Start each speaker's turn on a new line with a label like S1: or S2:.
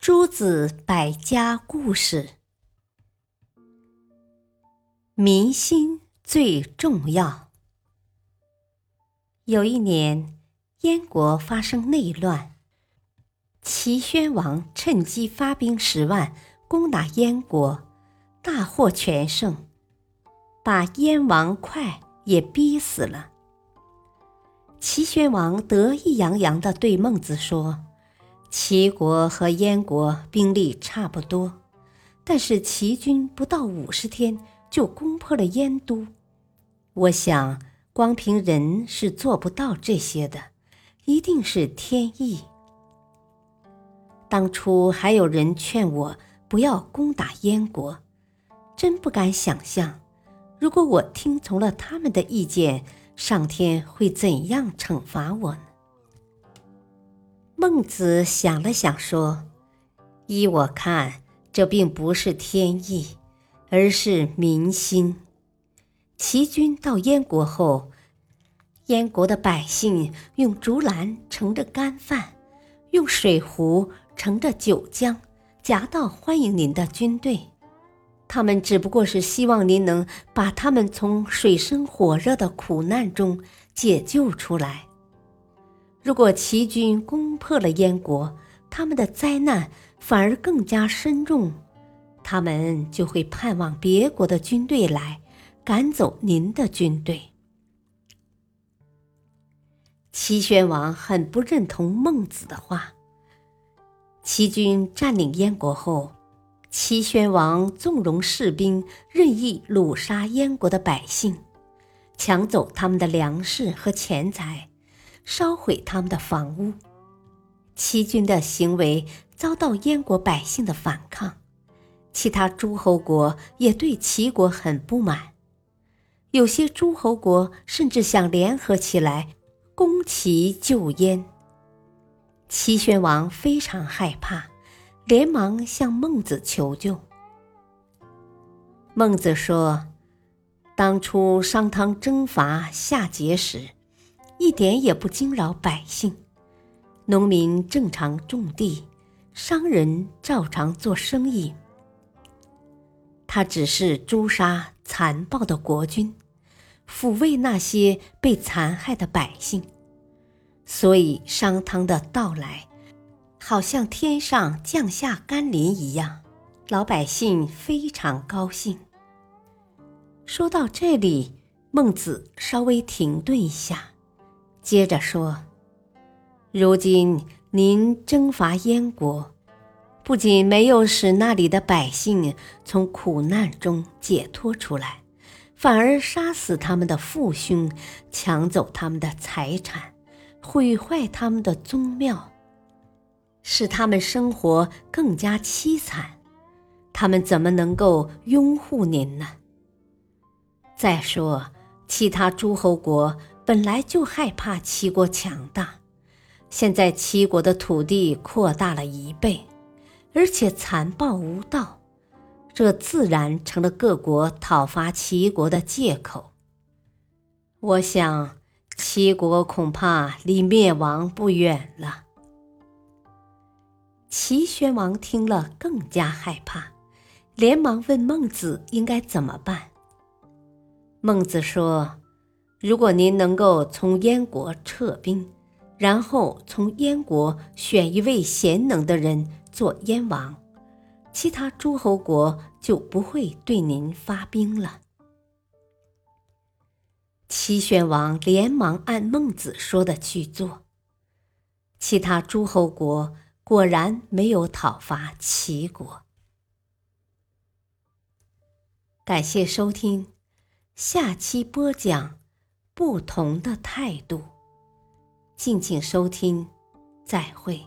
S1: 诸子百家故事，民心最重要。有一年，燕国发生内乱，齐宣王趁机发兵十万攻打燕国，大获全胜，把燕王哙也逼死了。齐宣王得意洋洋地对孟子说。齐国和燕国兵力差不多，但是齐军不到五十天就攻破了燕都。我想，光凭人是做不到这些的，一定是天意。当初还有人劝我不要攻打燕国，真不敢想象，如果我听从了他们的意见，上天会怎样惩罚我呢？孟子想了想，说：“依我看，这并不是天意，而是民心。齐军到燕国后，燕国的百姓用竹篮盛着干饭，用水壶盛着酒浆，夹道欢迎您的军队。他们只不过是希望您能把他们从水深火热的苦难中解救出来。”如果齐军攻破了燕国，他们的灾难反而更加深重，他们就会盼望别国的军队来赶走您的军队。齐宣王很不认同孟子的话。齐军占领燕国后，齐宣王纵容士兵任意掳杀燕国的百姓，抢走他们的粮食和钱财。烧毁他们的房屋，齐军的行为遭到燕国百姓的反抗，其他诸侯国也对齐国很不满，有些诸侯国甚至想联合起来攻齐救燕。齐宣王非常害怕，连忙向孟子求救。孟子说：“当初商汤征伐夏桀时。”一点也不惊扰百姓，农民正常种地，商人照常做生意。他只是诛杀残暴的国君，抚慰那些被残害的百姓。所以商汤的到来，好像天上降下甘霖一样，老百姓非常高兴。说到这里，孟子稍微停顿一下。接着说：“如今您征伐燕国，不仅没有使那里的百姓从苦难中解脱出来，反而杀死他们的父兄，抢走他们的财产，毁坏他们的宗庙，使他们生活更加凄惨。他们怎么能够拥护您呢？再说，其他诸侯国。”本来就害怕齐国强大，现在齐国的土地扩大了一倍，而且残暴无道，这自然成了各国讨伐齐国的借口。我想，齐国恐怕离灭亡不远了。齐宣王听了更加害怕，连忙问孟子应该怎么办。孟子说。如果您能够从燕国撤兵，然后从燕国选一位贤能的人做燕王，其他诸侯国就不会对您发兵了。齐宣王连忙按孟子说的去做，其他诸侯国果然没有讨伐齐国。感谢收听，下期播讲。不同的态度，敬请收听，再会。